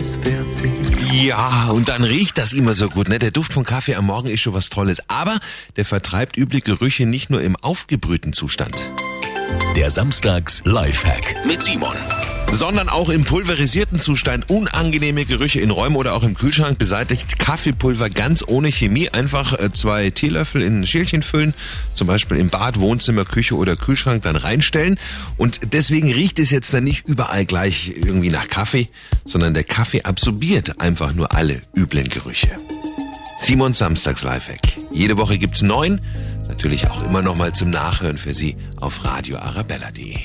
ist fertig. Ja, und dann riecht das immer so gut. Ne? Der Duft von Kaffee am Morgen ist schon was Tolles. Aber der vertreibt üble Gerüche nicht nur im aufgebrühten Zustand. Der Samstags Lifehack mit Simon. Sondern auch im pulverisierten Zustand unangenehme Gerüche in Räumen oder auch im Kühlschrank beseitigt Kaffeepulver ganz ohne Chemie. Einfach äh, zwei Teelöffel in ein Schälchen füllen, zum Beispiel im Bad, Wohnzimmer, Küche oder Kühlschrank dann reinstellen. Und deswegen riecht es jetzt dann nicht überall gleich irgendwie nach Kaffee, sondern der Kaffee absorbiert einfach nur alle üblen Gerüche. Simon Samstags Lifehack. Jede Woche gibt's neun. Natürlich auch immer noch mal zum Nachhören für Sie auf radioarabella.de.